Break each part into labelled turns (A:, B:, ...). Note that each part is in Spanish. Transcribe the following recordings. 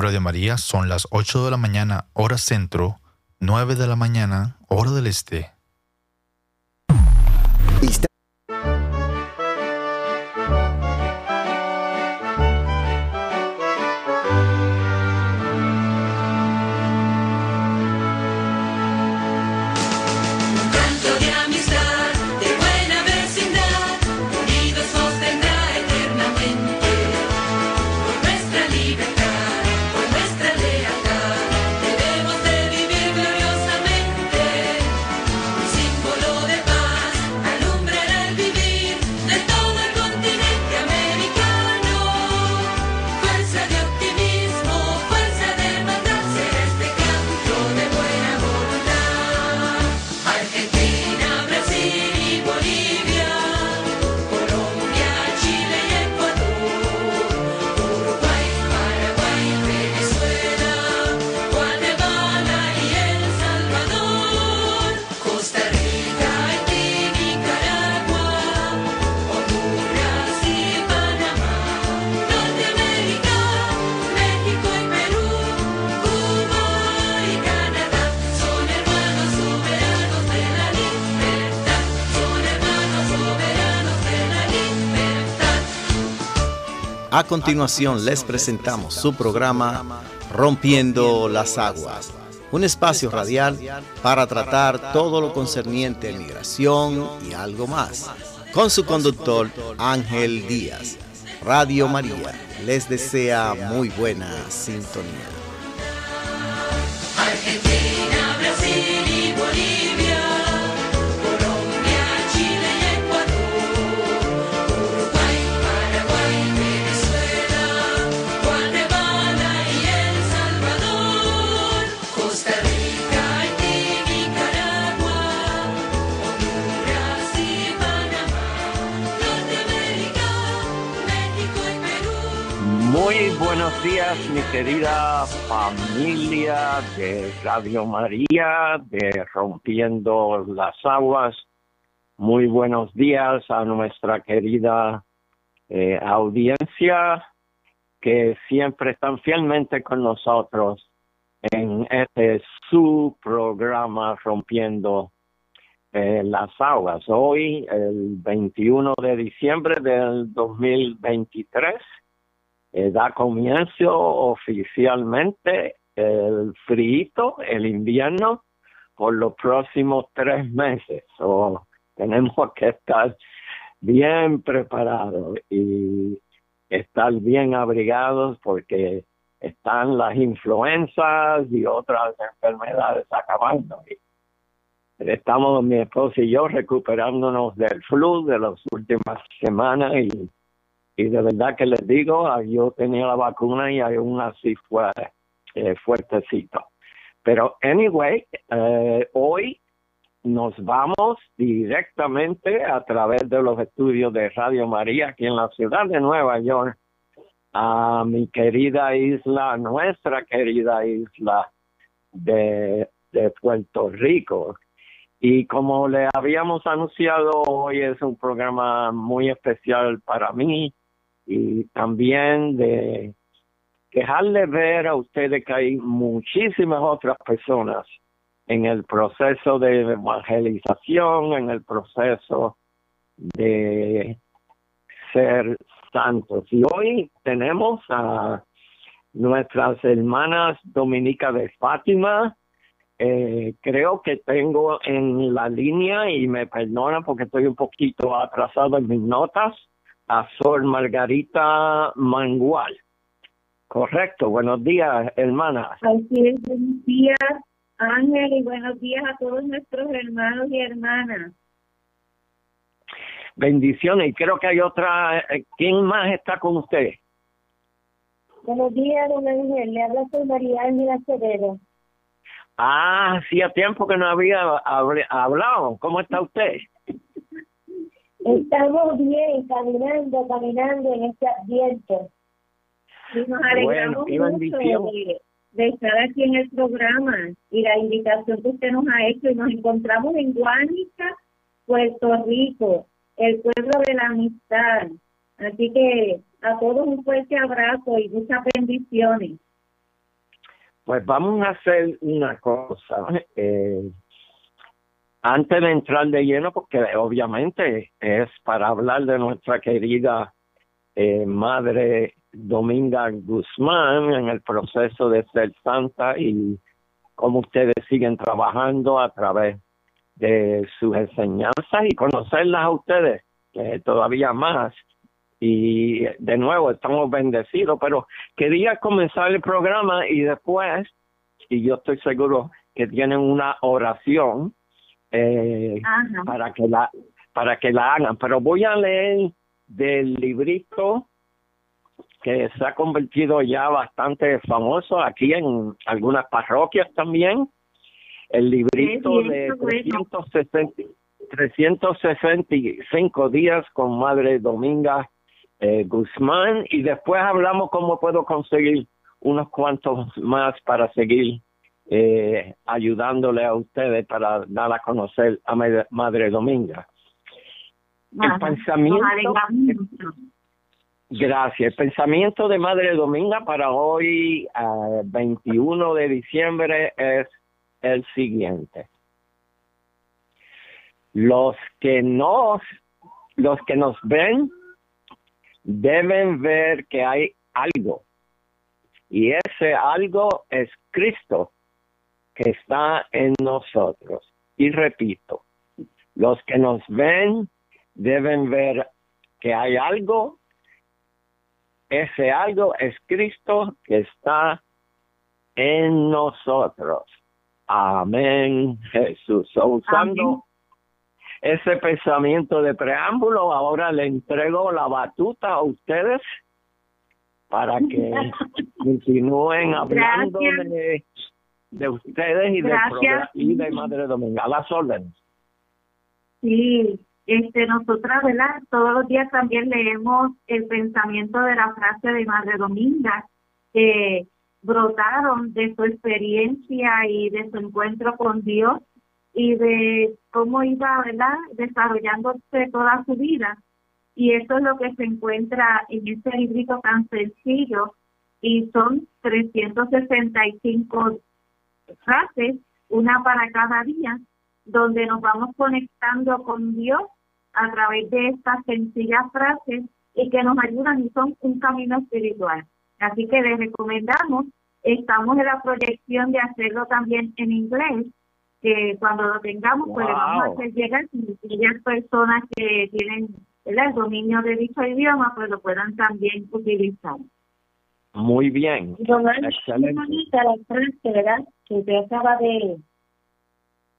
A: Radio María son las 8 de la mañana, hora centro, 9 de la mañana, hora del este.
B: Continuación les presentamos su programa Rompiendo las Aguas, un espacio radial para tratar todo lo concerniente a migración y algo más, con su conductor Ángel Díaz. Radio María les desea muy buena sintonía.
C: Días, mi querida familia de Radio María, de Rompiendo las Aguas. Muy buenos días a nuestra querida eh, audiencia que siempre están fielmente con nosotros en este su programa Rompiendo eh, las Aguas. Hoy, el 21 de diciembre del 2023 eh, da comienzo oficialmente el frío, el invierno, por los próximos tres meses. O tenemos que estar bien preparados y estar bien abrigados porque están las influencias y otras enfermedades acabando. Estamos mi esposo y yo recuperándonos del flu de las últimas semanas y y de verdad que les digo, ah, yo tenía la vacuna y aún así fue eh, fuertecito. Pero anyway, eh, hoy nos vamos directamente a través de los estudios de Radio María aquí en la ciudad de Nueva York a mi querida isla, nuestra querida isla de, de Puerto Rico. Y como le habíamos anunciado, hoy es un programa muy especial para mí y también de dejarle ver a ustedes que hay muchísimas otras personas en el proceso de evangelización, en el proceso de ser santos. Y hoy tenemos a nuestras hermanas Dominica de Fátima. Eh, creo que tengo en la línea y me perdona porque estoy un poquito atrasado en mis notas a Sor Margarita Mangual. Correcto, buenos días, hermana.
D: Así es, buenos días, Ángel, y buenos días a todos nuestros hermanos y hermanas.
C: Bendiciones, y creo que hay otra, eh, ¿quién más está con usted?
D: Buenos días, don Ángel, le habla Sor María Ángela Acevedo.
C: Ah, hacía tiempo que no había hablado, ¿cómo está usted?
D: Estamos bien, caminando, caminando en este ambiente. Y nos alegramos mucho de, estar aquí en el programa y la invitación que usted nos ha hecho. Y nos encontramos en Guánica, Puerto Rico, el pueblo de la amistad. Así que a todos un fuerte abrazo y muchas bendiciones.
C: pues vamos a hacer una cosa. Eh, antes de entrar de lleno, porque obviamente es para hablar de nuestra querida eh, madre Dominga Guzmán en el proceso de ser santa y cómo ustedes siguen trabajando a través de sus enseñanzas y conocerlas a ustedes todavía más. Y de nuevo, estamos bendecidos, pero quería comenzar el programa y después, y yo estoy seguro que tienen una oración eh, para que la para que la hagan, pero voy a leer del librito que se ha convertido ya bastante famoso aquí en algunas parroquias también. El librito de 360, 365 días con Madre Dominga eh, Guzmán. Y después hablamos cómo puedo conseguir unos cuantos más para seguir eh, ayudándole a ustedes para dar a conocer a Madre Dominga. El pensamiento, Gracias. El pensamiento de Madre Dominga para hoy, 21 de diciembre, es el siguiente. Los que nos, los que nos ven deben ver que hay algo. Y ese algo es Cristo que está en nosotros. Y repito, los que nos ven deben ver que hay algo ese algo es Cristo que está en nosotros. Amén, Jesús. usando ese pensamiento de preámbulo, ahora le entrego la batuta a ustedes para que continúen hablando de, de, ustedes y de, y de Madre Dominga. A las órdenes.
D: Sí, este, nosotras, ¿verdad? Todos los días también leemos el pensamiento de la frase de Madre Dominga, que brotaron de su experiencia y de su encuentro con Dios y de cómo iba, ¿verdad?, desarrollándose toda su vida. Y eso es lo que se encuentra en este librito tan sencillo y son 365 frases, una para cada día, donde nos vamos conectando con Dios a través de estas sencillas frases y que nos ayudan y son un camino espiritual. Así que les recomendamos, estamos en la proyección de hacerlo también en inglés, que cuando lo tengamos, pues le vamos a hacer llegar a aquellas personas que tienen el dominio de dicho idioma, pues lo puedan también utilizar.
C: Muy bien.
D: Excelente. la frase, ¿verdad? Que usted acaba de,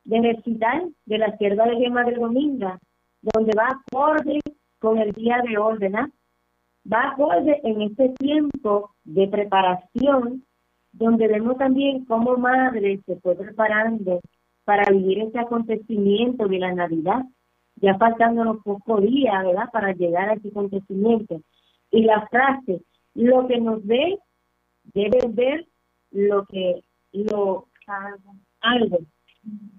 D: de recitar de la sierva de Dios Madre Dominga donde va acorde con el día de hoy, ¿verdad? Va acorde en este tiempo de preparación, donde vemos también cómo madre se fue preparando para vivir ese acontecimiento de la Navidad, ya faltándonos pocos días, ¿verdad?, para llegar a ese acontecimiento. Y la frase, lo que nos ve, debe ver lo que, lo, algo,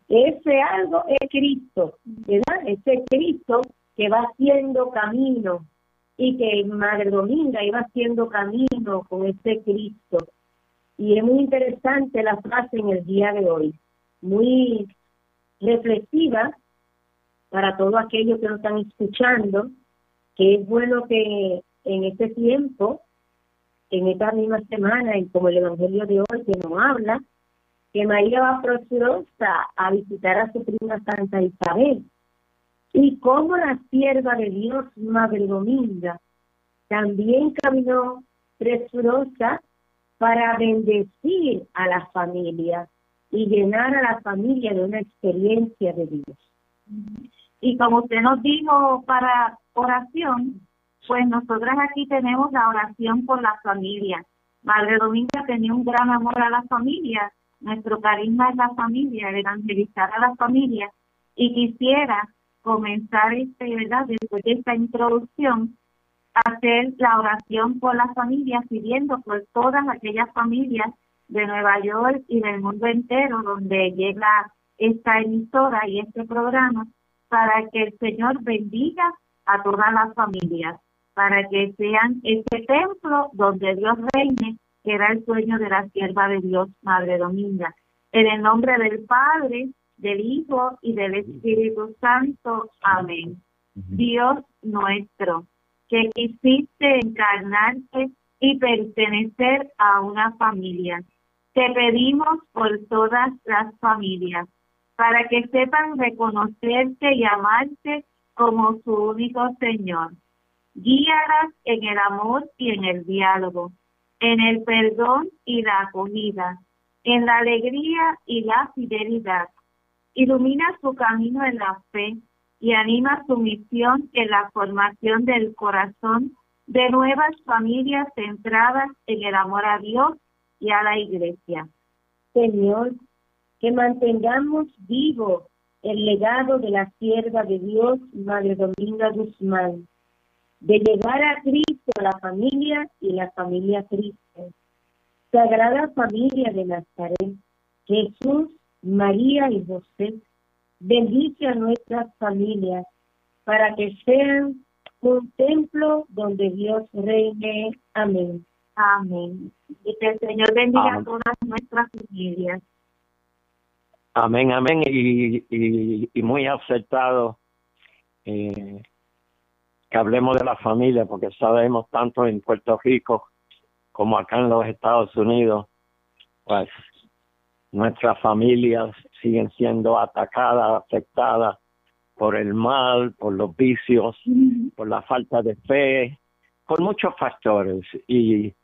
D: ese algo es Cristo, ¿verdad? Ese Cristo que va haciendo camino y que Madre Dominga iba haciendo camino con ese Cristo. Y es muy interesante la frase en el día de hoy, muy reflexiva para todos aquellos que nos están escuchando, que es bueno que en este tiempo, en esta misma semana, y como el Evangelio de hoy que nos habla, que María va presurosa a visitar a su prima Santa Isabel. Y como la sierva de Dios, Madre Dominga, también caminó presurosa para bendecir a la familia y llenar a la familia de una experiencia de Dios. Y como usted nos dijo para oración, pues nosotras aquí tenemos la oración por la familia. Madre Dominga tenía un gran amor a la familia nuestro carisma es la familia, evangelizar a la familia. Y quisiera comenzar, este, ¿verdad? después de esta introducción, hacer la oración por las familias, pidiendo por todas aquellas familias de Nueva York y del mundo entero donde llega esta emisora y este programa, para que el Señor bendiga a todas las familias, para que sean este templo donde Dios reine que era el sueño de la sierva de Dios, Madre Dominga. En el nombre del Padre, del Hijo y del Espíritu Santo. Amén. Dios nuestro, que quisiste encarnarte y pertenecer a una familia. Te pedimos por todas las familias, para que sepan reconocerte y amarte como su único Señor. Guíalas en el amor y en el diálogo, en el perdón y la acogida, en la alegría y la fidelidad. Ilumina su camino en la fe y anima su misión en la formación del corazón de nuevas familias centradas en el amor a Dios y a la Iglesia.
E: Señor, que mantengamos vivo el legado de la sierva de Dios, Madre Dominga Guzmán, de llevar a Cristo a la familia y la familia Cristo. Sagrada Familia de Nazaret, Jesús, María y José, bendice a nuestras familias para que sean un templo donde Dios reine. Amén.
D: Amén. Y que el Señor bendiga a todas nuestras familias.
C: Amén, amén. Y, y, muy aceptado eh, que hablemos de la familia, porque sabemos tanto en Puerto Rico como acá en los Estados Unidos, pues nuestras familias siguen siendo atacadas, afectadas por el mal, por los vicios, por la falta de fe, por muchos factores. Y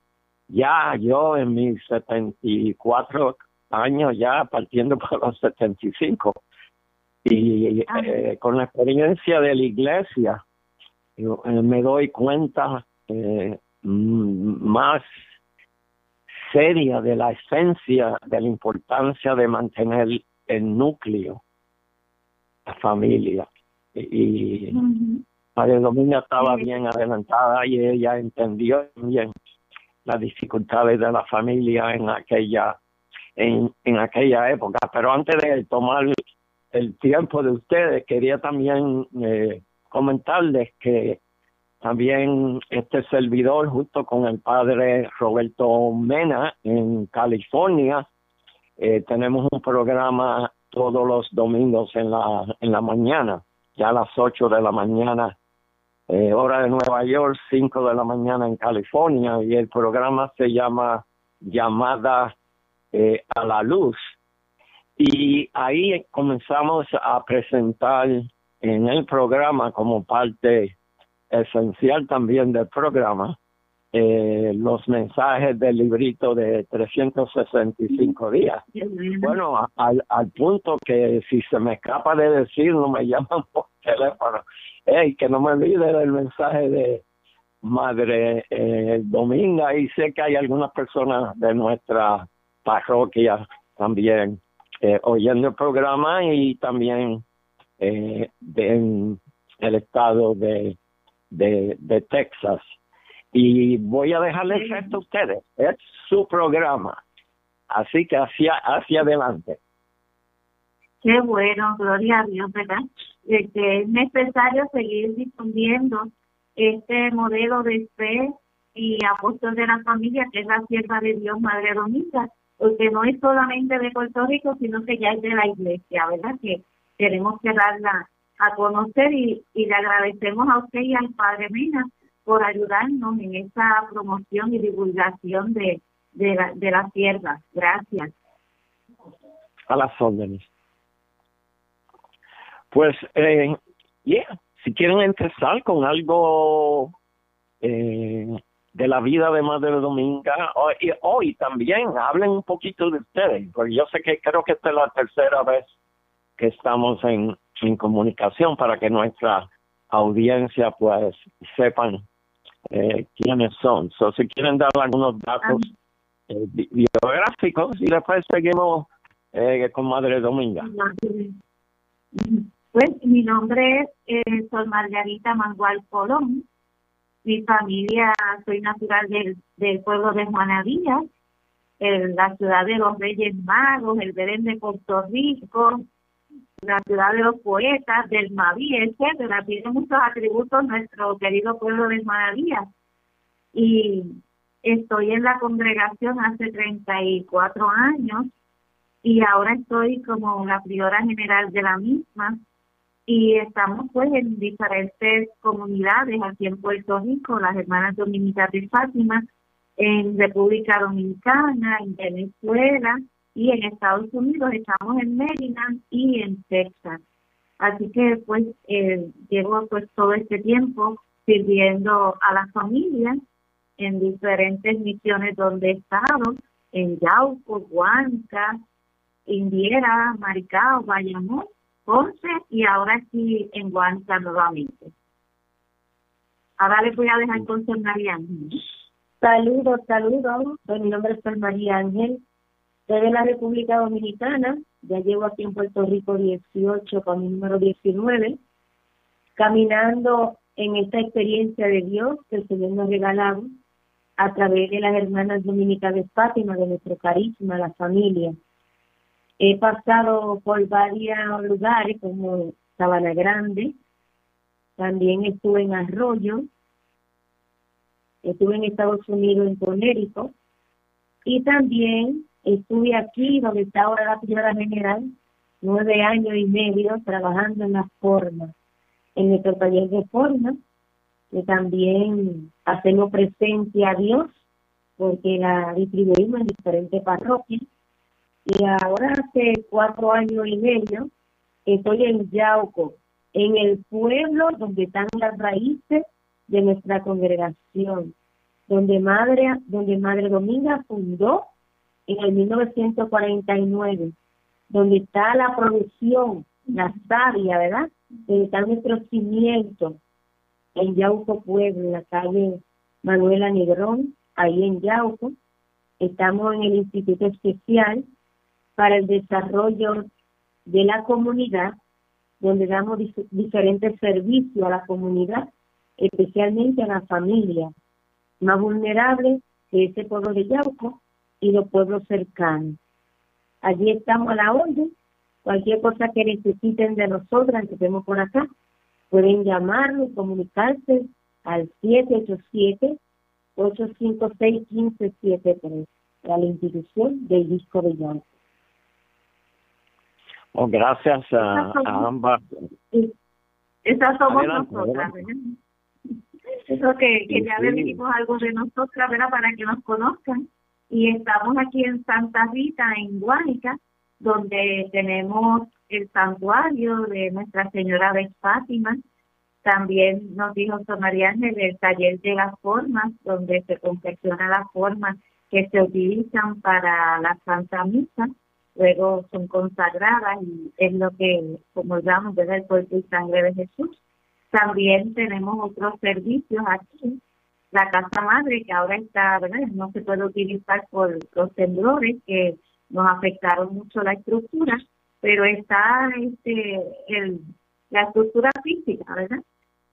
C: ya yo en mis 74 años, ya partiendo por los 75, y eh, con la experiencia de la iglesia, eh, me doy cuenta eh, más seria de la esencia de la importancia de mantener el núcleo, la familia. Y María Dominga estaba bien adelantada y ella entendió bien las dificultades de la familia en aquella en, en aquella época. Pero antes de tomar el tiempo de ustedes, quería también eh, comentarles que también este servidor junto con el padre Roberto Mena en California eh, tenemos un programa todos los domingos en la en la mañana ya a las 8 de la mañana eh, hora de Nueva York 5 de la mañana en California y el programa se llama llamada eh, a la luz. Y ahí comenzamos a presentar en el programa como parte esencial también del programa eh, los mensajes del librito de 365 días. Bueno, al, al punto que si se me escapa de decirlo, me llaman por teléfono. Hey, que no me olvide del mensaje de Madre eh, Dominga y sé que hay algunas personas de nuestra parroquia también eh, oyendo el programa y también eh, en el estado de, de, de Texas. Y voy a dejarles esto a ustedes. Es su programa. Así que hacia, hacia adelante.
D: Qué bueno, gloria a Dios, ¿verdad? que es necesario seguir difundiendo este modelo de fe y apóstol de la familia, que es la sierva de Dios, Madre Dominga, porque no es solamente de Puerto Rico, sino que ya es de la iglesia, ¿verdad? Que queremos que darla a conocer y, y le agradecemos a usted y al Padre Mena por ayudarnos en esta promoción y divulgación de, de, la, de la sierva. Gracias.
C: A las órdenes. Pues, eh, yeah, si quieren empezar con algo eh, de la vida de Madre Dominga, hoy, hoy también hablen un poquito de ustedes, porque yo sé que creo que esta es la tercera vez que estamos en, en comunicación para que nuestra audiencia pues sepan eh, quiénes son. So, si quieren dar algunos datos eh, biográficos y después seguimos eh, con Madre Dominga.
D: Pues mi nombre es eh, Sol Margarita Mangual Colón. Mi familia, soy natural del, del pueblo de Juanadía, en la ciudad de los Reyes Magos, el Belén de Puerto Rico, la ciudad de los poetas, del Maví, etcétera. Tiene muchos atributos nuestro querido pueblo de Maravilla. Y estoy en la congregación hace 34 años y ahora estoy como la priora general de la misma y estamos pues en diferentes comunidades aquí en Puerto Rico, las hermanas dominicas de Fátima, en República Dominicana, en Venezuela y en Estados Unidos, estamos en Maryland y en Texas. Así que pues eh, llevo pues todo este tiempo sirviendo a las familias en diferentes misiones donde he estado, en Yauco, Huanca, Indiera, Maricao, Bayamón, Ponce y ahora aquí en Huanca nuevamente. Ahora les voy a dejar con María Ángel.
E: Saludos, saludos. Mi nombre es María Ángel. Soy de la República Dominicana. Ya llevo aquí en Puerto Rico 18 con mi número 19. Caminando en esta experiencia de Dios que el Señor nos regalado a través de las hermanas dominicas de Fátima, de nuestro carisma, la familia. He pasado por varios lugares como Sabana Grande, también estuve en Arroyo, estuve en Estados Unidos en Conérico y también estuve aquí donde está ahora la señora general, nueve años y medio trabajando en las formas en nuestro taller de forma, que también hacemos presencia a Dios, porque la distribuimos en diferentes parroquias. Y ahora hace cuatro años y medio estoy en Yauco, en el pueblo donde están las raíces de nuestra congregación, donde Madre, donde Madre Dominga fundó en el 1949, donde está la producción, la sabia, ¿verdad? está nuestro cimiento en Yauco, Pueblo, en la calle Manuela Negrón, ahí en Yauco. Estamos en el Instituto Especial para el Desarrollo de la Comunidad, donde damos diferentes servicios a la comunidad, especialmente a la familia más vulnerable de ese pueblo de Yauco y los pueblos cercanos. Allí estamos a la orden Cualquier cosa que necesiten de nosotras, que estemos por acá, pueden llamarnos, comunicarse al 787-856-1573, a la institución del disco de John.
C: Oh, gracias a, ambas.
D: Esas somos nosotras, Eso que, que ya le dijimos algo de nosotras, ¿verdad? Para que nos conozcan. Y estamos aquí en Santa Rita, en Guánica, donde tenemos el santuario de Nuestra Señora de Fátima. También nos dijo María Ángel el taller de las formas, donde se confecciona las formas que se utilizan para la Santa Misa. Luego son consagradas y es lo que, como llamamos, desde el cuerpo y sangre de Jesús. También tenemos otros servicios aquí. La Casa Madre, que ahora está, ¿verdad? No se puede utilizar por los temblores que nos afectaron mucho la estructura, pero está este el, la estructura física, ¿verdad?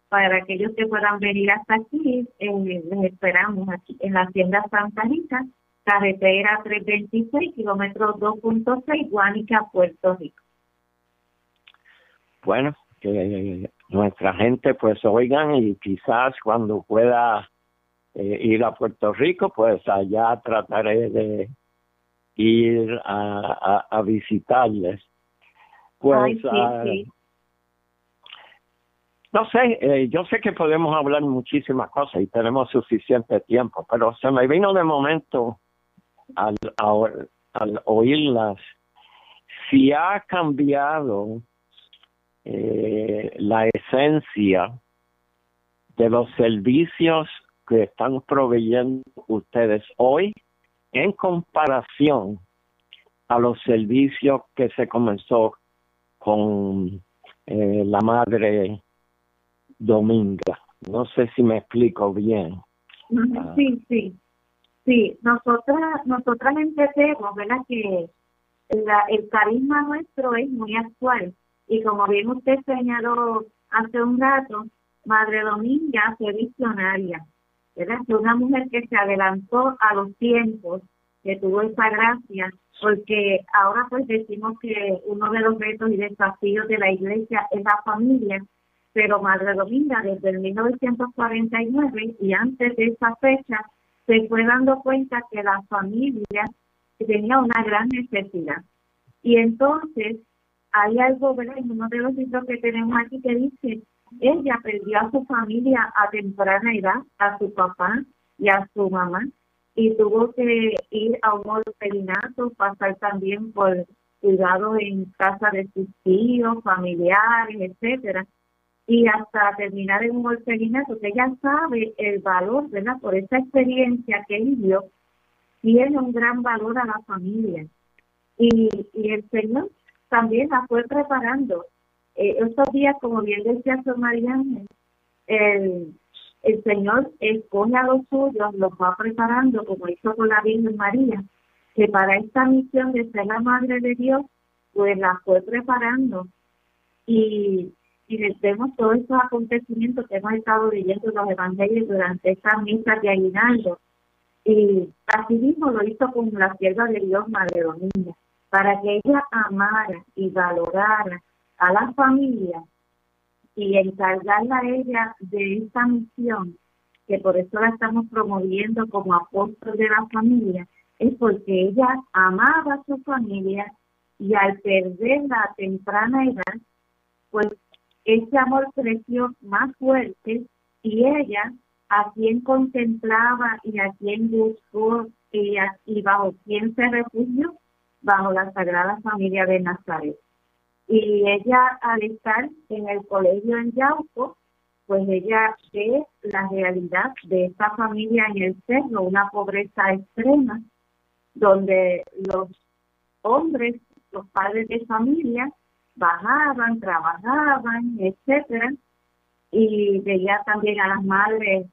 D: Para aquellos que puedan venir hasta aquí, eh, les esperamos aquí en la Hacienda Santa Rita, carretera 326, kilómetro 2.6, Guánica, Puerto Rico.
C: Bueno, que nuestra gente pues oigan y quizás cuando pueda eh, ir a Puerto Rico, pues allá trataré de ir a, a, visitarles. Pues, ah, no sé, eh, yo sé que podemos hablar muchísimas cosas y tenemos suficiente tiempo, pero se me vino de momento al, al oírlas, si ha cambiado eh, la esencia de los servicios que están proveyendo ustedes hoy en comparación a los servicios que se comenzó con eh, la madre Dominga. No sé si me explico bien.
D: Ah. Sí, sí. Sí, nosotras, nosotras entendemos, ¿verdad? Que el carisma nuestro es muy actual. Y como bien usted señaló hace un rato, Madre Dominga fue visionaria. ¿Verdad? una mujer que se adelantó a los tiempos, que tuvo esa gracia, porque ahora pues decimos que uno de los retos y desafíos de la iglesia es la familia, pero Madre Dominga desde el 1949 y antes de esa fecha se fue dando cuenta que la familia tenía una gran necesidad. Y entonces hay algo, ¿verdad? En uno de los libros que tenemos aquí que dice, ella perdió a su familia a temprana edad, a su papá y a su mamá, y tuvo que ir a un orfanato, pasar también por cuidados en casa de sus tíos, familiares, etcétera, y hasta terminar en un orfanato, que ella sabe el valor, ¿verdad? Por esa experiencia que vivió, tiene un gran valor a la familia. Y, y el Señor también la fue preparando. Eh, estos días, como bien decía su Mariana, el, el Señor escoge a los suyos, los va preparando, como hizo con la Virgen María, que para esta misión de ser la Madre de Dios, pues la fue preparando. Y, y vemos todos estos acontecimientos que hemos estado leyendo los evangelios durante esta misa de Aguinaldo. Y así mismo lo hizo con la sierva de Dios, Madre Dominga para que ella amara y valorara a la familia y encargarla a ella de esta misión, que por eso la estamos promoviendo como apóstol de la familia, es porque ella amaba a su familia y al perderla a temprana edad, pues ese amor creció más fuerte y ella a quien contemplaba y a quien buscó y, y bajo quien se refugió bajo la Sagrada Familia de Nazaret. Y ella, al estar en el colegio en Yauco, pues ella ve la realidad de esta familia en el cerro, una pobreza extrema, donde los hombres, los padres de familia, bajaban, trabajaban, etcétera, y veía también a las madres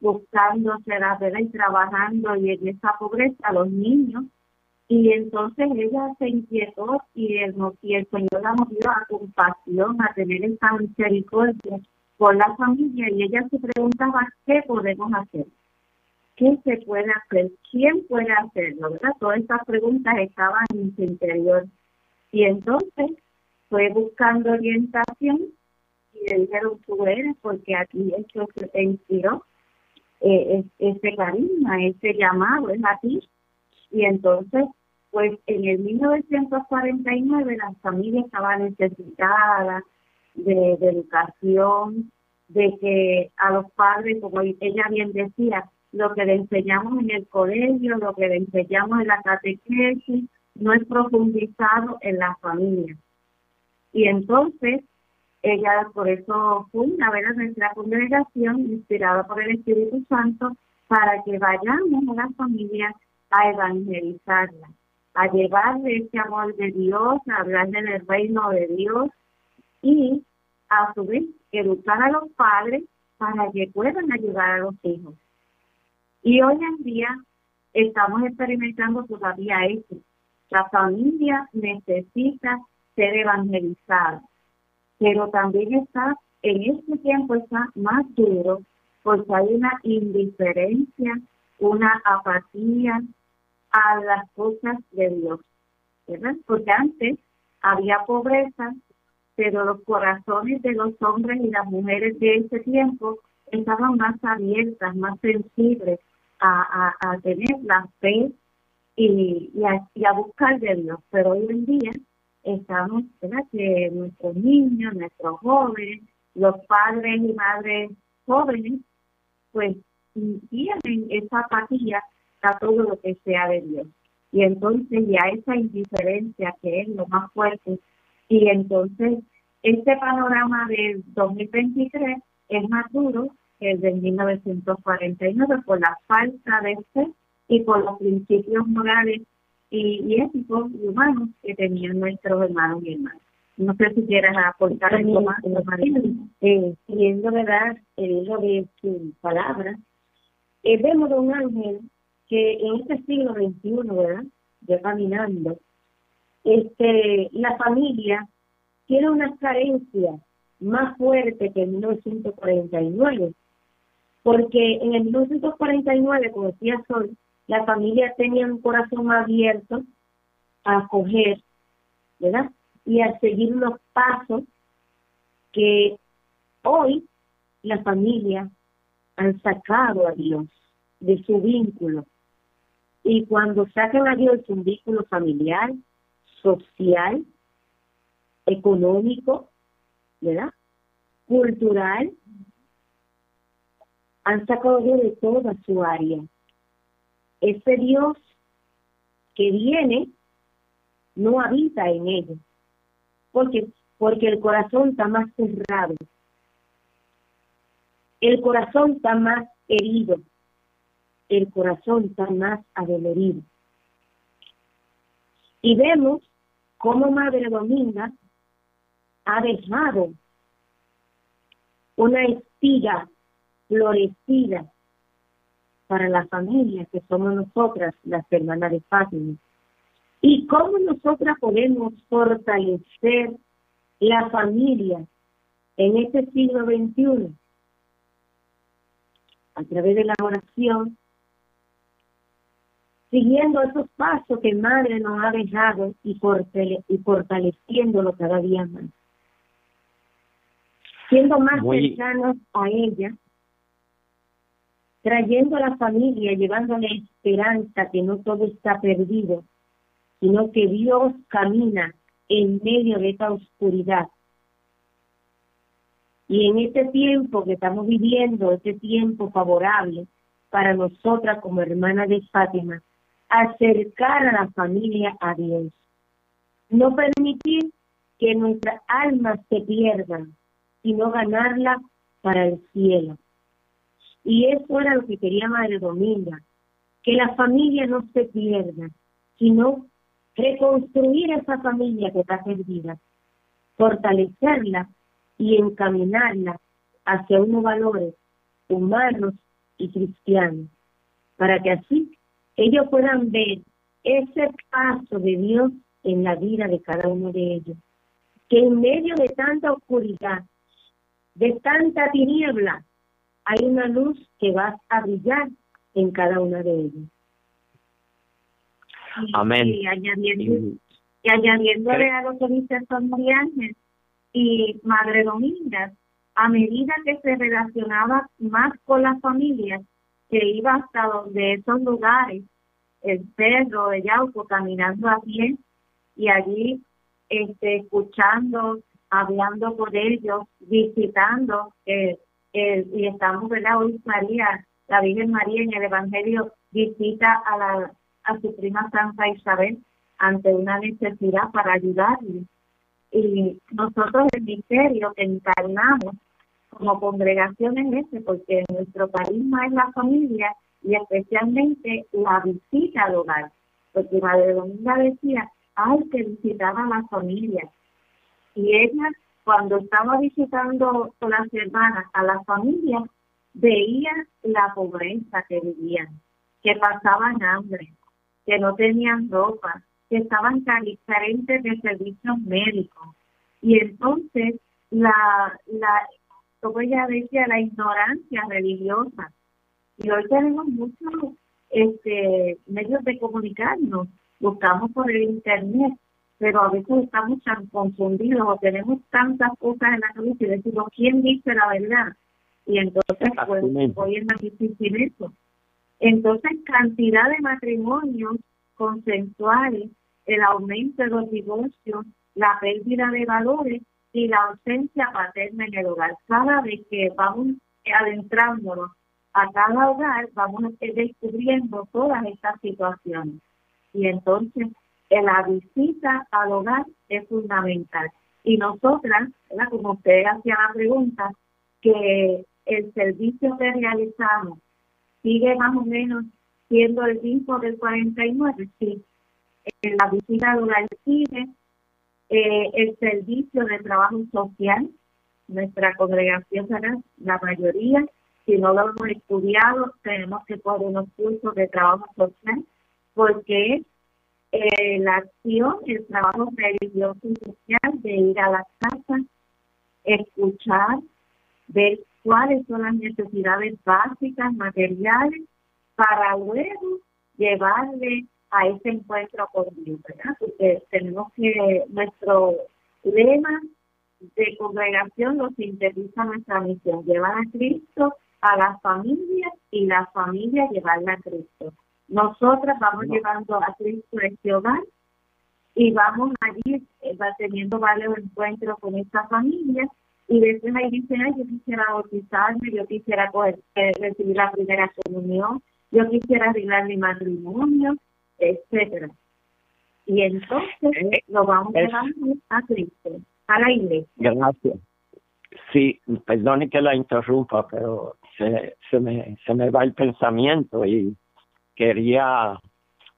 D: buscándose la vida y trabajando y en esa pobreza los niños y entonces ella se inquietó y el, y el Señor la movió a compasión, a tener esa misericordia por la familia y ella se preguntaba qué podemos hacer, qué se puede hacer, quién puede hacerlo, ¿verdad? Todas estas preguntas estaban en su interior. Y entonces fue buscando orientación y le dijeron tú eres porque aquí esto se inspiró eh, ese carisma, ese llamado es a ti. Y entonces pues en el 1949 las familias estaban necesitadas de, educación, de que a los padres, como ella bien decía, lo que le enseñamos en el colegio, lo que le enseñamos en la catequesis, no es profundizado en la familia. Y entonces, ella por eso fue una vez nuestra congregación, inspirada por el Espíritu Santo, para que vayamos a la familia a evangelizarla a llevarle ese amor de Dios, a hablarle del reino de Dios y a su vez educar a los padres para que puedan ayudar a los hijos. Y hoy en día estamos experimentando todavía eso. La familia necesita ser evangelizada, pero también está, en este tiempo está más duro porque hay una indiferencia, una apatía, a las cosas de Dios, ¿verdad? Porque antes había pobreza, pero los corazones de los hombres y las mujeres de ese tiempo estaban más abiertas, más sensibles a, a, tener la fe y, y, a, buscar de Dios. Pero hoy en día estamos, ¿verdad? Que nuestros niños, nuestros jóvenes, los padres y madres jóvenes, pues tienen esa apatía todo lo que sea de Dios. Y entonces ya esa indiferencia que es lo más fuerte, y entonces este panorama del 2023 es más duro que el de 1949 por la falta de fe y por los principios morales y, éticos y humanos que tenían nuestros hermanos y hermanas. No sé si quieras aportar algo más.
E: Eh, siguiendo verdad el hilo de su palabra, eh, vemos a un ángel que en este siglo XXI, ¿verdad? Ya caminando, este, la familia tiene una carencia más fuerte que en 1949, porque en el 1949, como decía Sol, la familia tenía un corazón abierto a acoger, ¿verdad? Y a seguir los pasos que hoy la familia han sacado a Dios
D: de su vínculo. Y cuando sacan a Dios un vínculo familiar, social, económico, ¿verdad? Cultural, han sacado a Dios de toda su área. Ese Dios que viene no habita en ellos, porque, porque el corazón está más cerrado, el corazón está más herido, el corazón está más adolorido. Y vemos cómo Madre Dominga ha dejado una espiga florecida para la familia que somos nosotras, las hermanas de Fátima. Y cómo nosotras podemos fortalecer la familia en este siglo XXI a través de la oración, siguiendo esos pasos que Madre nos ha dejado y, fortaleciéndolo cada día más. Siendo más cercanos a ella, trayendo a la familia, llevándole esperanza que no todo está perdido, sino que Dios camina en medio de esta oscuridad. Y en este tiempo que estamos viviendo, este tiempo favorable para nosotras como hermanas de Fátima, acercar a la familia a Dios. No permitir que nuestras almas se pierdan, sino ganarla para el cielo. Y eso era lo que quería Madre Dominga, que la familia no se pierda, sino reconstruir esa familia que está perdida, fortalecerla y encaminarla hacia unos valores humanos y cristianos, para que así ellos puedan ver ese paso de Dios en la vida de cada uno de ellos. Que en medio de tanta oscuridad, de tanta tiniebla, hay una luz que va a brillar en cada una de ellos.
C: Amén.
D: Y añadiendo, y añadiéndole a lo que dice San y Madre Dominga, a medida que se relacionaba más con las familias, que iba hasta donde esos lugares, el cerro de Yauco, caminando a pie, y allí este, escuchando, hablando con ellos, visitando, eh, y estamos, ¿verdad? Hoy María, la Virgen María en el Evangelio visita a, la, a su prima Santa Isabel ante una necesidad para ayudarle. Y nosotros el misterio que encarnamos como congregación en ese, porque nuestro carisma es la familia y especialmente la visita al hogar. Porque Madre Dominga decía, hay que visitar a la familia. Y ella cuando estaba visitando con las hermanas a las familias, veía la pobreza que vivían, que pasaban hambre, que no tenían ropa, que estaban carentes de servicios médicos. Y entonces, la, la, como ella decía, la ignorancia religiosa. Y hoy tenemos muchos este, medios de comunicarnos, buscamos por el Internet pero a veces estamos tan confundidos o tenemos tantas cosas en la cabeza y decimos, ¿quién dice la verdad? Y entonces, pues, hoy es más difícil eso. Entonces, cantidad de matrimonios consensuales, el aumento de los divorcios, la pérdida de valores y la ausencia paterna en el hogar. Cada vez que vamos adentrándonos a cada hogar, vamos descubriendo todas estas situaciones. Y entonces, la visita al hogar es fundamental. Y nosotras, como usted hacía la pregunta, que el servicio que realizamos sigue más o menos siendo el mismo del 49, sí. En la visita al hogar sigue eh, el servicio de trabajo social, nuestra congregación, la mayoría, si no lo hemos estudiado, tenemos que poner unos cursos de trabajo social, porque eh, la acción, el trabajo religioso y social de ir a las casas, escuchar, ver cuáles son las necesidades básicas, materiales, para luego llevarle a ese encuentro con Dios, ¿verdad? Porque tenemos que, nuestro lema de congregación lo sintetiza nuestra misión, llevar a Cristo a las familias y la familia llevarla a Cristo. Nosotras vamos llevando a Cristo este hogar y vamos allí eh, va teniendo varios encuentros con esta familia y después ahí dicen, ay, yo quisiera bautizarme, yo quisiera eh, recibir la primera comunión, yo quisiera arreglar mi matrimonio, etcétera. Y entonces eh, lo vamos llevando a Cristo, a la iglesia.
C: Gracias. Sí, perdone que la interrumpa, pero se, se, me, se me va el pensamiento y quería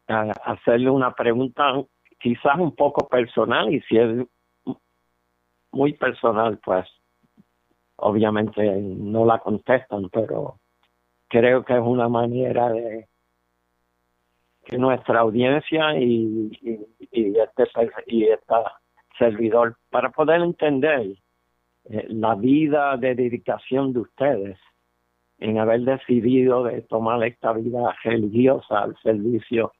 C: hacerle una pregunta quizás un poco personal y si es muy personal, pues obviamente no la contestan, pero creo que es una manera de que nuestra audiencia y, y, este y esta servidor para poder entender eh, la vida de dedicación de ustedes en haber decidido de tomar esta vida religiosa al servicio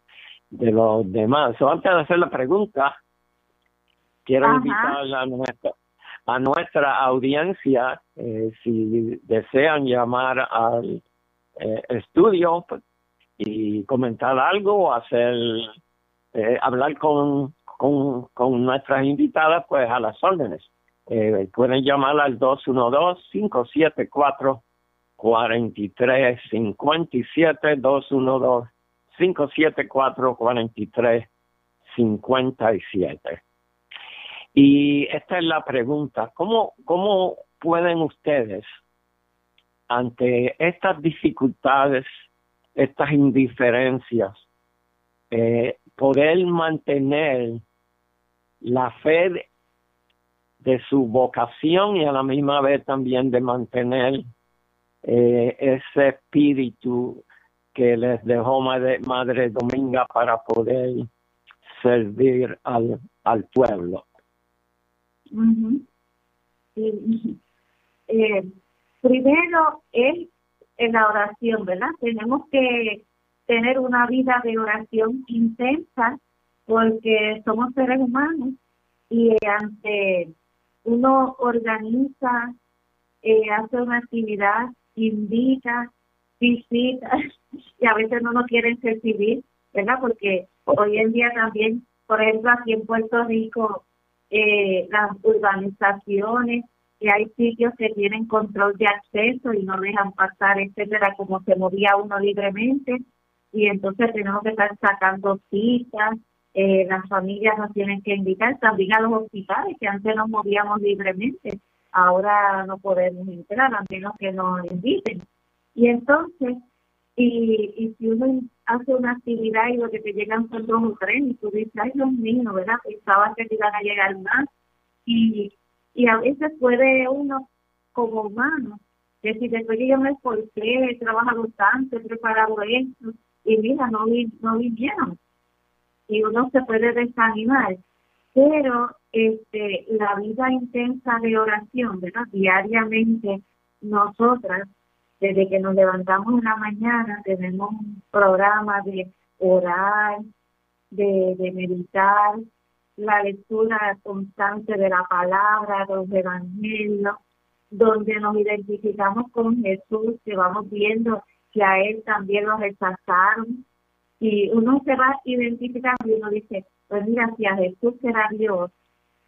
C: de los demás. antes de hacer la pregunta, quiero invitar a nuestra, a nuestra audiencia, eh, si desean llamar al eh, estudio pues, y comentar algo o hacer, eh, hablar con, con, con nuestras invitadas, pues a las órdenes. pueden llamar al 212-574 4357 212 574 4357 Y esta es la pregunta, ¿cómo, cómo pueden ustedes, ante estas dificultades, estas indiferencias, eh, poder mantener la fe de, su vocación y a la misma vez también de mantener eh, ese espíritu que les dejó Madre, Madre Dominga para poder servir al, al pueblo.
D: eh, primero es en la oración, ¿verdad? Tenemos que tener una vida de oración intensa porque somos seres humanos y ante uno organiza, eh, hace una actividad, invita, visita y a veces no nos quieren recibir, ¿verdad? Porque hoy en día también, por ejemplo, aquí en Puerto Rico, eh, las urbanizaciones, que hay sitios que tienen control de acceso y no dejan pasar, etcétera, como se movía uno libremente, y entonces tenemos que estar sacando citas, eh, las familias nos tienen que invitar también a los hospitales, que antes nos movíamos libremente, ahora no podemos entrar a menos que nos inviten. Y entonces, y, y si uno hace una actividad y lo que te llegan son dos o tres, y tú dices, ay Dios mío, ¿verdad? Pensaba que te iban a llegar más. Y, y a veces puede uno, como humano, decir, después que yo me esforcé, he trabajado tanto, he preparado esto, y mira, no, no vinieron. Y uno se puede desanimar. Pero este la vida intensa de oración, ¿verdad? Diariamente, nosotras desde que nos levantamos en la mañana tenemos un programa de orar, de, de meditar, la lectura constante de la palabra, los evangelios, donde nos identificamos con Jesús, que vamos viendo que a Él también lo rechazaron. Y uno se va identificando y uno dice, pues mira, si a Jesús era Dios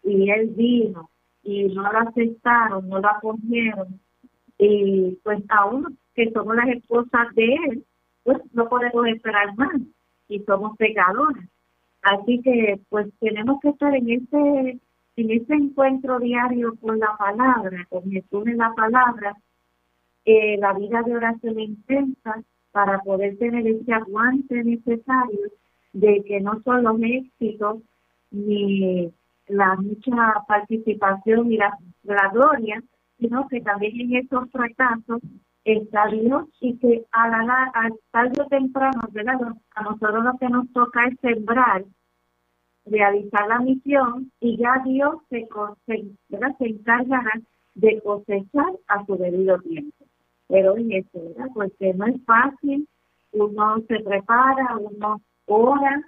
D: y Él vino y no lo aceptaron, no lo acogieron, y pues aún que somos las esposas de él, pues no podemos esperar más y somos pecadoras. Así que pues tenemos que estar en ese en ese encuentro diario con la palabra, con Jesús en la palabra, la vida de oración intensa para poder tener ese aguante necesario de que no son los éxitos ni la mucha participación y la, la gloria, sino que también en esos fracasos está Dios y que a la a tarde o temprano, ¿verdad? a nosotros lo que nos toca es sembrar, realizar la misión y ya Dios se, ¿verdad? se encargará de cosechar a su debido tiempo. Pero es eso, ¿verdad? Porque no es fácil, uno se prepara, uno ora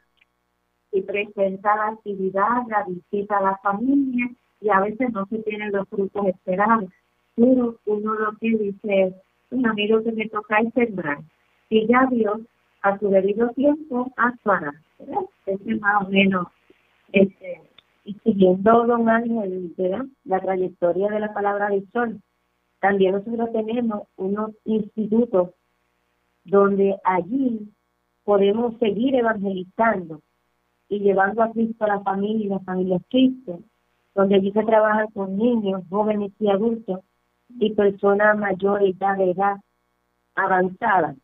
D: y presenta la actividad, la visita a la familia y a veces no se tienen los frutos esperados pero uno lo que dice un amigo que me toca sembrar. Y ya Dios, a su debido tiempo, actuará. Ese es más o menos, este, y siguiendo, don Ángel, ¿verdad? la trayectoria de la palabra del sol, también nosotros tenemos unos institutos donde allí podemos seguir evangelizando y llevando a Cristo a la familia las familias Cristo, donde allí se trabaja con niños, jóvenes y adultos y personas mayores de edad avanzada.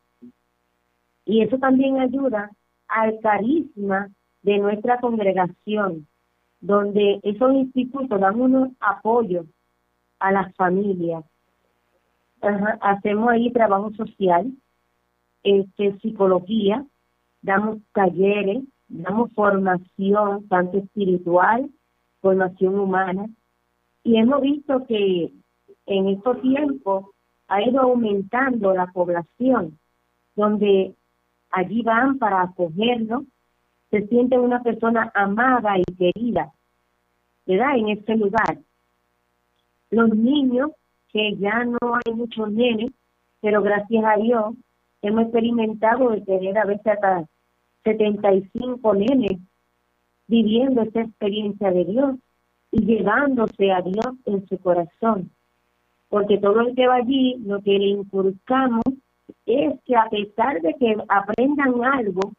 D: Y eso también ayuda al carisma de nuestra congregación, donde esos institutos dan unos apoyos a las familias. Hacemos ahí trabajo social, este, psicología, damos talleres, damos formación tanto espiritual, formación humana, y hemos visto que en estos tiempos ha ido aumentando la población, donde allí van para acogernos, se siente una persona amada y querida, ¿verdad? En este lugar. Los niños, que ya no hay muchos nenes, pero gracias a Dios hemos experimentado de tener a veces hasta 75 nenes viviendo esta experiencia de Dios y llevándose a Dios en su corazón. Porque todo el que va allí, lo que le inculcamos es que a pesar de que aprendan algo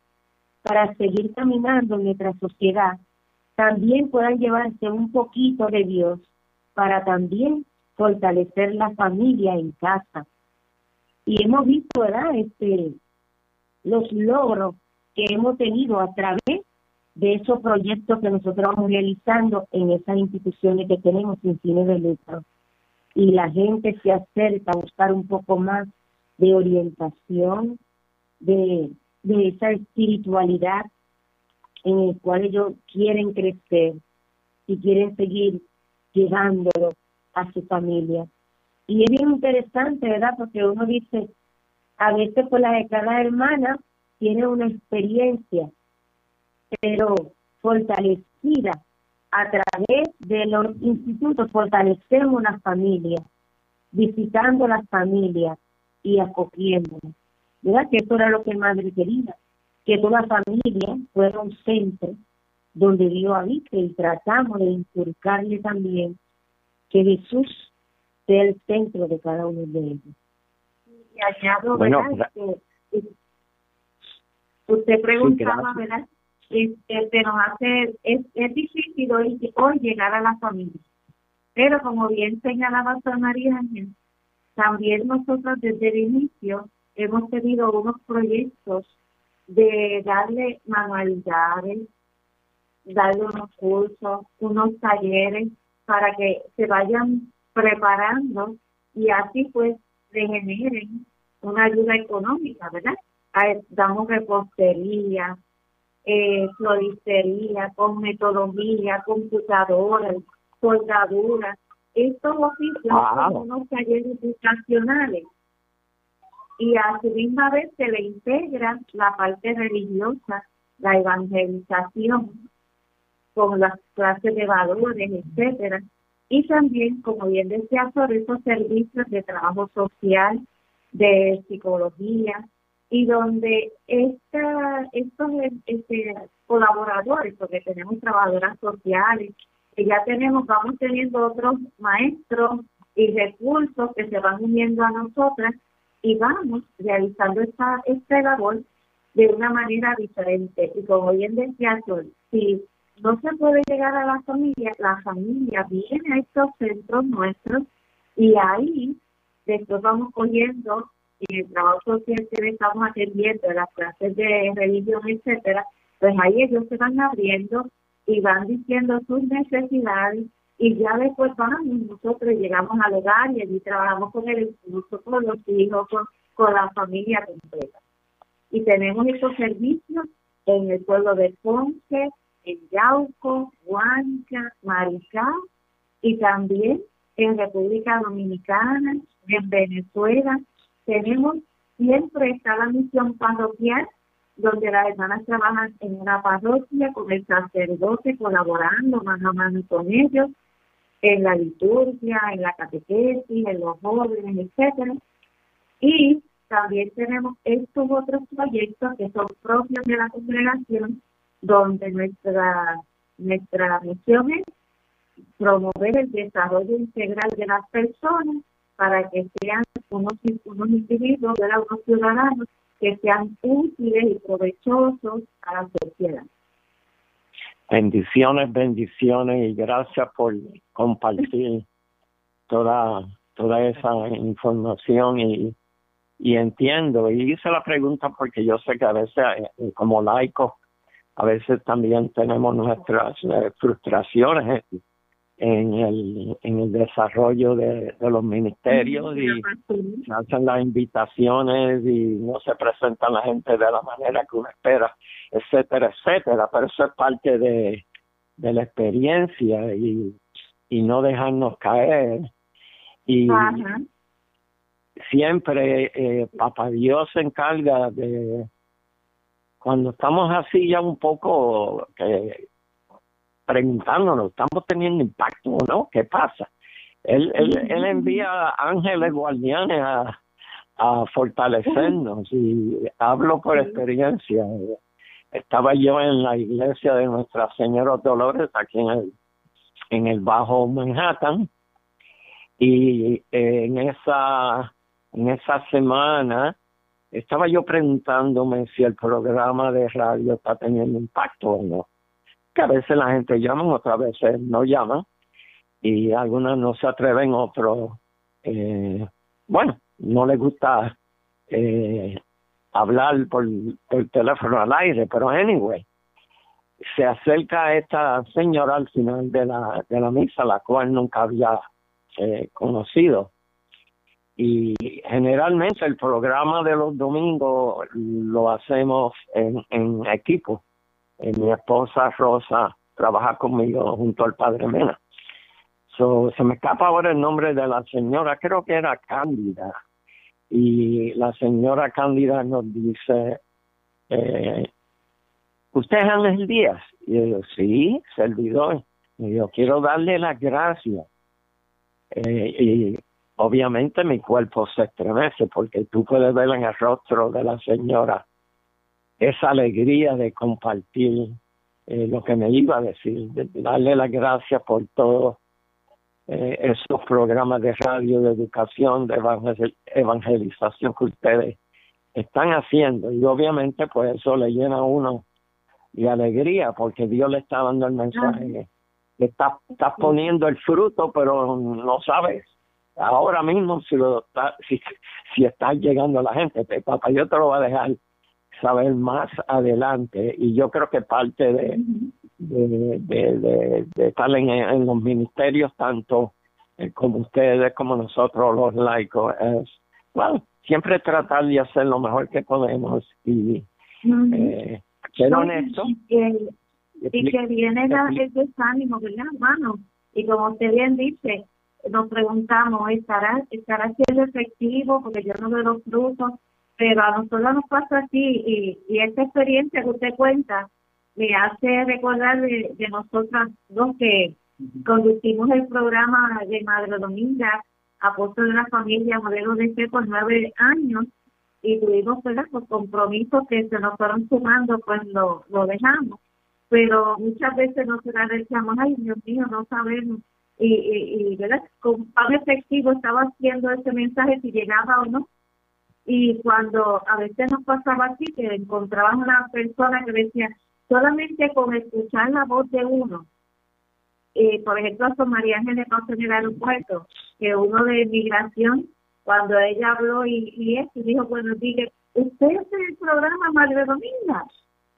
D: para seguir caminando en nuestra sociedad, también puedan llevarse un poquito de Dios para también fortalecer la familia en casa. Y hemos visto, ¿verdad? Este, los logros que hemos tenido a través de esos proyectos que nosotros vamos realizando en esas instituciones que tenemos sin fines de lucro. Y la gente se acerca a buscar un poco más de orientación, de, de esa espiritualidad en el cual ellos quieren crecer y quieren seguir llevándolo a su familia. Y es bien interesante, ¿verdad? Porque uno dice, a veces por la de cada hermana tiene una experiencia, pero fortalecida a través de los institutos, fortalecemos la familia, visitando las familias y acogiéndolas. ¿Verdad? Que eso era lo que madre quería, que toda familia fuera un centro donde Dios habite y tratamos de inculcarle también que Jesús sea el centro de cada uno de ellos. Y añado, ¿verdad? Usted preguntaba, ¿verdad? Este, nos hace, es, es difícil hoy, llegar a la familia. Pero como bien señalaba María Ángel, también nosotros desde el inicio hemos tenido unos proyectos de darle manualidades, darle unos cursos, unos talleres para que se vayan preparando y así pues regeneren una ayuda económica, ¿verdad? damos repostería, eh, floristería, con metodología, computadoras, soldaduras. Estos oficios son unos talleres educacionales y a su misma vez se le integra la parte religiosa, la evangelización, con las clases de valores, etcétera, y también, como bien decía, sobre esos servicios de trabajo social, de psicología, y donde esta, estos este, colaboradores, porque tenemos trabajadoras sociales, que ya tenemos, vamos teniendo otros maestros y recursos que se van uniendo a nosotras y vamos realizando esta, esta labor de una manera diferente. Y como bien decía si no se puede llegar a la familia, la familia viene a estos centros nuestros y ahí después vamos cogiendo y el trabajo que estamos atendiendo, las clases de religión, etcétera, pues ahí ellos se van abriendo y van diciendo sus necesidades y ya después vamos, nosotros llegamos al hogar y allí trabajamos con el incluso con los hijos, con, con la familia completa. Y tenemos estos servicios en el pueblo de Ponce, en Yauco, Huanca, Maricá y también en República Dominicana, en Venezuela, tenemos siempre está la misión parroquial, donde las hermanas trabajan en una parroquia con el sacerdote colaborando mano a mano con ellos, en la liturgia, en la catequesis, en los jóvenes, etcétera. Y también tenemos estos otros proyectos que son propios de la congregación, donde nuestra, nuestra misión es promover el desarrollo integral de las personas para que sean unos, unos individuos, unos ciudadanos que sean útiles y provechosos a la sociedad.
C: Bendiciones, bendiciones y gracias por compartir toda toda esa información y, y entiendo y hice la pregunta porque yo sé que a veces eh, como laicos a veces también tenemos nuestras eh, frustraciones en el, en el desarrollo de, los ministerios y se hacen las invitaciones y no se presenta la gente de la manera que uno espera, etcétera, etcétera. Pero eso es parte de, de la experiencia y, y no dejarnos caer. Y siempre eh, Papá Dios se encarga de, cuando estamos así ya un poco que preguntándonos, ¿estamos teniendo impacto o no? ¿Qué pasa? Él, él, él envía ángeles guardianes a, a fortalecernos y hablo por experiencia. Estaba yo en la iglesia de Nuestra Señora Dolores aquí en el, en el Bajo Manhattan y en esa en esa semana estaba yo preguntándome si el programa de radio está teniendo impacto o no que a veces la gente llama, otras veces no llama, y algunas no se atreven, otros, eh, bueno, no les gusta eh, hablar por, por teléfono al aire, pero anyway, se acerca esta señora al final de la, de la misa, la cual nunca había eh, conocido. Y generalmente el programa de los domingos lo hacemos en, en equipo eh, mi esposa Rosa trabaja conmigo junto al padre Mena. So, se me escapa ahora el nombre de la señora, creo que era Cándida. Y la señora Cándida nos dice, eh, ¿usted es Ángel Díaz? Y yo, sí, servidor. Y yo quiero darle las gracias. Eh, y obviamente mi cuerpo se estremece porque tú puedes ver en el rostro de la señora esa alegría de compartir eh, lo que me iba a decir, de darle las gracias por todos eh, esos programas de radio, de educación, de evangelización que ustedes están haciendo. Y obviamente pues eso le llena a uno de alegría porque Dios le está dando el mensaje. Le está, está poniendo el fruto, pero no sabes ahora mismo si lo está, si, si está llegando a la gente. Papá, yo te lo voy a dejar saber más adelante y yo creo que parte de, de, de, estar en, los ministerios tanto eh, como ustedes como nosotros los laicos es bueno siempre tratar de hacer lo mejor que podemos y eh, ser honesto.
D: y que, y que viene el desánimo verdad hermano y como usted bien dice nos preguntamos estará estará siendo efectivo porque yo no veo los frutos pero a nosotros nos pasa así y, y esta experiencia que usted cuenta me hace recordar de, de nosotras dos que conducimos el programa de Madre Dominga, Apóstol de la Familia, modelo de fe por nueve años y tuvimos ¿verdad? los compromisos que se nos fueron sumando, pues lo, lo dejamos. Pero muchas veces nos decíamos, ay Dios mío, no sabemos. Y, y, y ¿verdad? con cuán efectivo estaba haciendo ese mensaje, si llegaba o no y cuando a veces nos pasaba así que encontrábamos una persona que decía solamente con escuchar la voz de uno eh, por ejemplo a María Ángeles en el aeropuerto que uno de migración cuando ella habló y, y esto dijo bueno dije usted es el programa Madre Dominga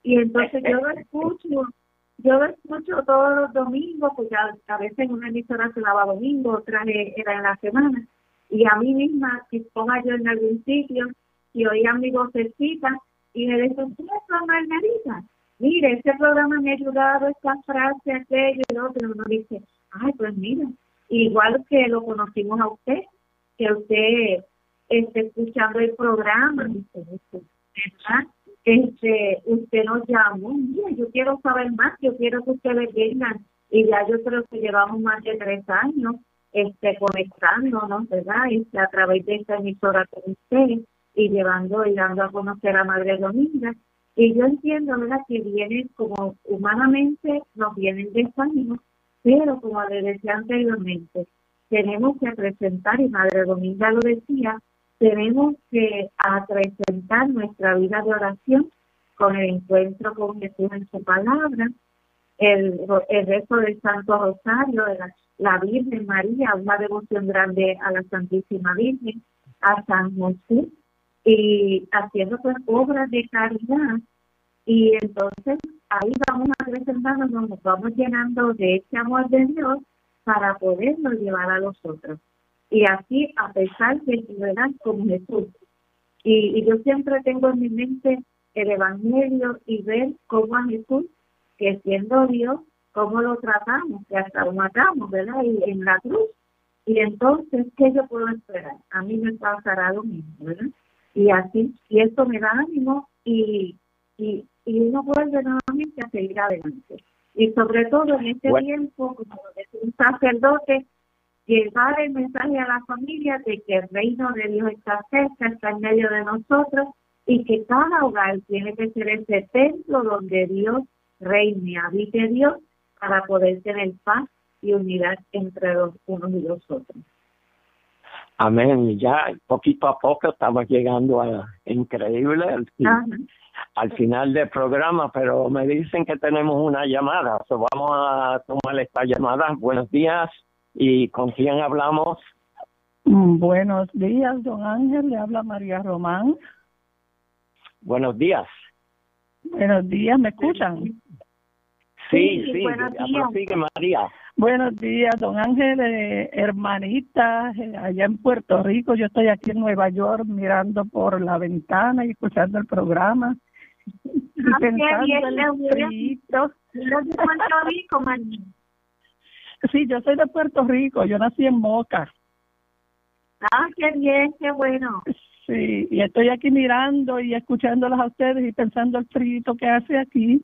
D: y entonces yo lo escucho yo lo escucho todos los domingos porque a, veces en una emisora se daba domingo otra era en la semana y a mí misma, si ponga yo en algún sitio y oía mi vocecita y me decía, Margarita, mire, este programa me ha ayudado, esta frase, aquello y lo otro, uno dice, ay, pues mira, igual que lo conocimos a usted, que usted esté escuchando el programa, dice, ¿verdad? Este, usted nos llamó, mira, yo quiero saber más, yo quiero que ustedes vengan, y ya yo creo que llevamos más de tres años este, conectándonos, ¿verdad? Este, a través de esta emisora con usted y llevando y dando a conocer a Madre Dominga. Y yo entiendo, ¿verdad?, que vienen como humanamente, nos vienen desánimos, pero como le decía anteriormente, tenemos que presentar, y Madre Dominga lo decía, tenemos que presentar nuestra vida de oración con el encuentro con Jesús en su palabra, el, el resto del Santo Rosario, de la, Virgen María, una devoción grande a la Santísima Virgen, a San José, y haciendo pues obras de caridad. Y entonces ahí vamos a presentarnos, nos vamos llenando de ese amor de Dios para poderlo llevar a los otros. Y así, a pesar de que como Jesús. Y, y yo siempre tengo en mi mente el Evangelio y ver cómo a Jesús, que siendo Dios, cómo lo tratamos, que hasta lo matamos, ¿verdad? Y en la cruz. Y entonces, ¿qué yo puedo esperar? A mí me pasará lo mismo, ¿verdad? Y así, y esto me da ánimo y, y, y uno vuelve nuevamente a seguir adelante. Y sobre todo en este tiempo, como un sacerdote, llevar el mensaje a la familia de que el reino de Dios está cerca, está en medio de nosotros y que cada hogar tiene que ser ese templo donde Dios reine, habite Dios para poder tener paz y unidad entre los unos y los otros.
C: Amén. Ya poquito a poco estamos llegando a increíble al, final del programa, pero me dicen que tenemos una llamada. vamos a tomar esta llamada. Buenos días. ¿Y con quién hablamos?
F: Mm, buenos días, don Ángel. Le habla María Román.
C: Buenos días.
F: Buenos días, ¿me escuchan?
C: Sí, sí, buenos días. María.
F: Buenos días, don Ángel, eh, hermanita, eh, allá en Puerto Rico. Yo estoy aquí en Nueva York mirando por la ventana y escuchando el programa. Y ah, pensando en Puerto Rico, Sí, yo soy de Puerto Rico, yo nací en Moca.
D: Ah, qué bien, qué bueno.
F: Sí, y estoy aquí mirando y escuchándolos a ustedes y pensando el frío que hace aquí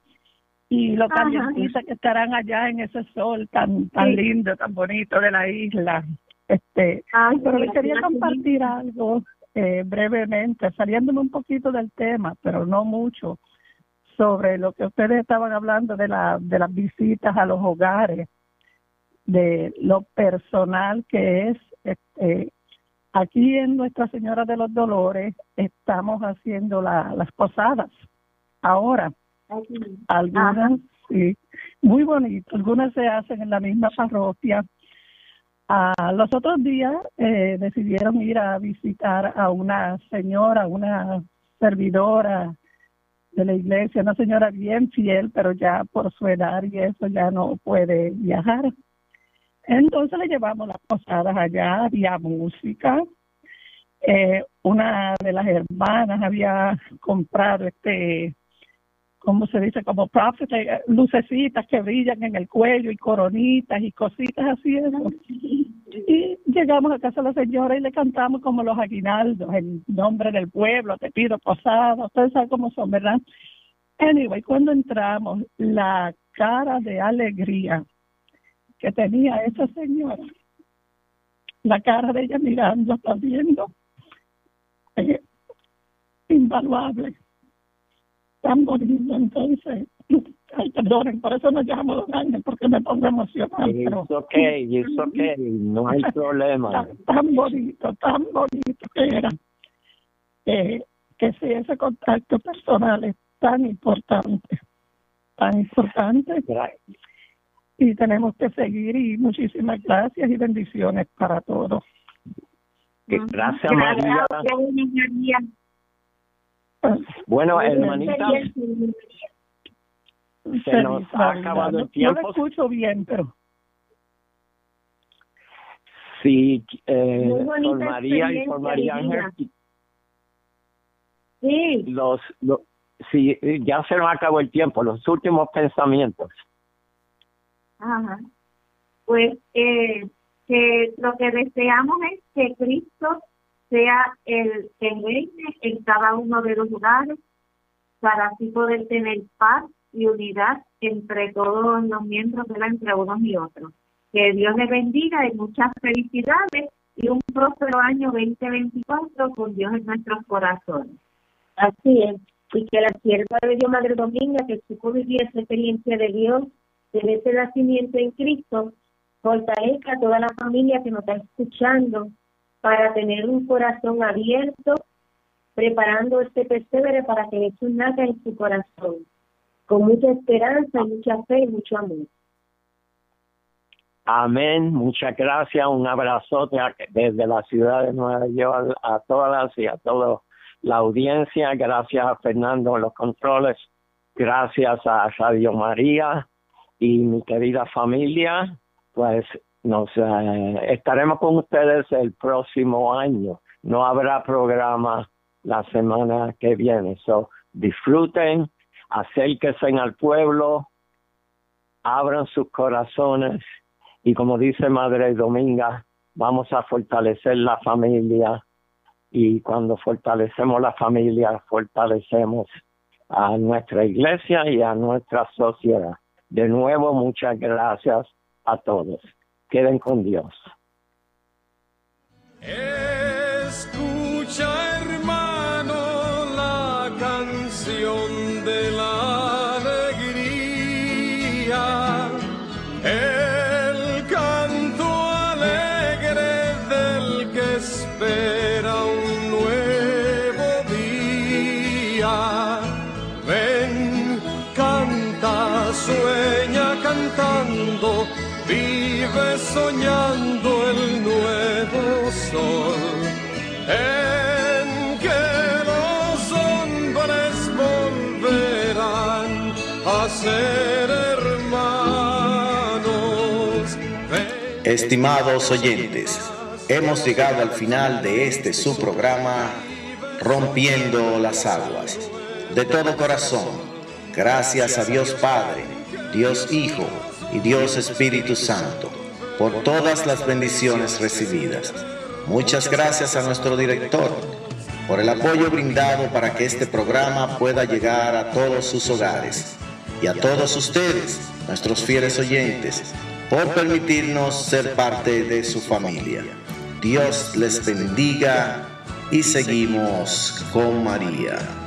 F: y lo calientita que estarán allá en ese sol tan tan lindo, tan bonito de la isla. Este, pero les quería compartir algo eh, brevemente, saliéndome un poquito del tema, pero no mucho, sobre lo que ustedes estaban hablando de la de las visitas a los hogares, de lo personal que es este Aquí en Nuestra Señora de los Dolores estamos haciendo la, las posadas. Ahora, algunas, sí, muy bonitas, algunas se hacen en la misma parroquia. Ah, los otros días eh, decidieron ir a visitar a una señora, una servidora de la iglesia, una señora bien fiel, pero ya por su edad y eso ya no puede viajar. Entonces le llevamos las posadas allá, había música. Eh, una de las hermanas había comprado este, ¿cómo se dice? Como prophet, eh, lucecitas que brillan en el cuello y coronitas y cositas así. Y llegamos a casa de la señora y le cantamos como los aguinaldos, en nombre del pueblo, te pido posada, ustedes saben cómo son, ¿verdad? Anyway, cuando entramos, la cara de alegría que tenía esa señora, la cara de ella mirando, viendo, eh, invaluable, tan bonito. Entonces, ay, perdonen, por eso me llamo Don Ángel, porque me pongo emocionada.
C: Es ok, es ok, no hay problema.
F: Tan, bonito, tan bonito que era. Eh, que si ese contacto personal es tan importante, tan importante y tenemos que seguir y muchísimas gracias y bendiciones para todos.
C: Gracias, María. Bueno, hermanita, se nos ha acabado el tiempo.
F: No lo escucho bien, pero...
C: Sí, eh, por María y por María Ángel.
D: Sí.
C: Los, los, sí, ya se nos acabó el tiempo, los últimos pensamientos.
D: Ajá. Pues eh, que lo que deseamos es que Cristo sea el que reine en cada uno de los lugares para así poder tener paz y unidad entre todos los miembros de la entre unos y otros. Que Dios les bendiga y muchas felicidades y un próspero año 2024 con Dios en nuestros corazones.
E: Así es, y que la sierva de Dios Madre Dominga, que supo vivir esa experiencia de Dios, de ese nacimiento en Cristo, fortalezca a toda la familia que nos está escuchando para tener un corazón abierto, preparando este persevere para que Jesús nazca en su corazón, con mucha esperanza, mucha fe y mucho amor.
C: Amén, muchas gracias, un abrazote desde la ciudad de Nueva York a todas y a toda la audiencia, gracias a Fernando los controles, gracias a Radio María y mi querida familia, pues nos eh, estaremos con ustedes el próximo año. No habrá programa la semana que viene. So, disfruten, acérquense al pueblo, abran sus corazones y como dice Madre Dominga, vamos a fortalecer la familia y cuando fortalecemos la familia, fortalecemos a nuestra iglesia y a nuestra sociedad. De nuevo, muchas gracias a todos. Queden con Dios.
B: Estimados oyentes, hemos llegado al final de este su programa Rompiendo las Aguas. De todo corazón, gracias a Dios Padre, Dios Hijo, y Dios Espíritu Santo por todas las bendiciones recibidas. Muchas gracias a nuestro director por el apoyo brindado para que este programa pueda llegar a todos sus hogares y a todos ustedes, nuestros fieles oyentes, por permitirnos ser parte de su familia. Dios les bendiga y seguimos con María.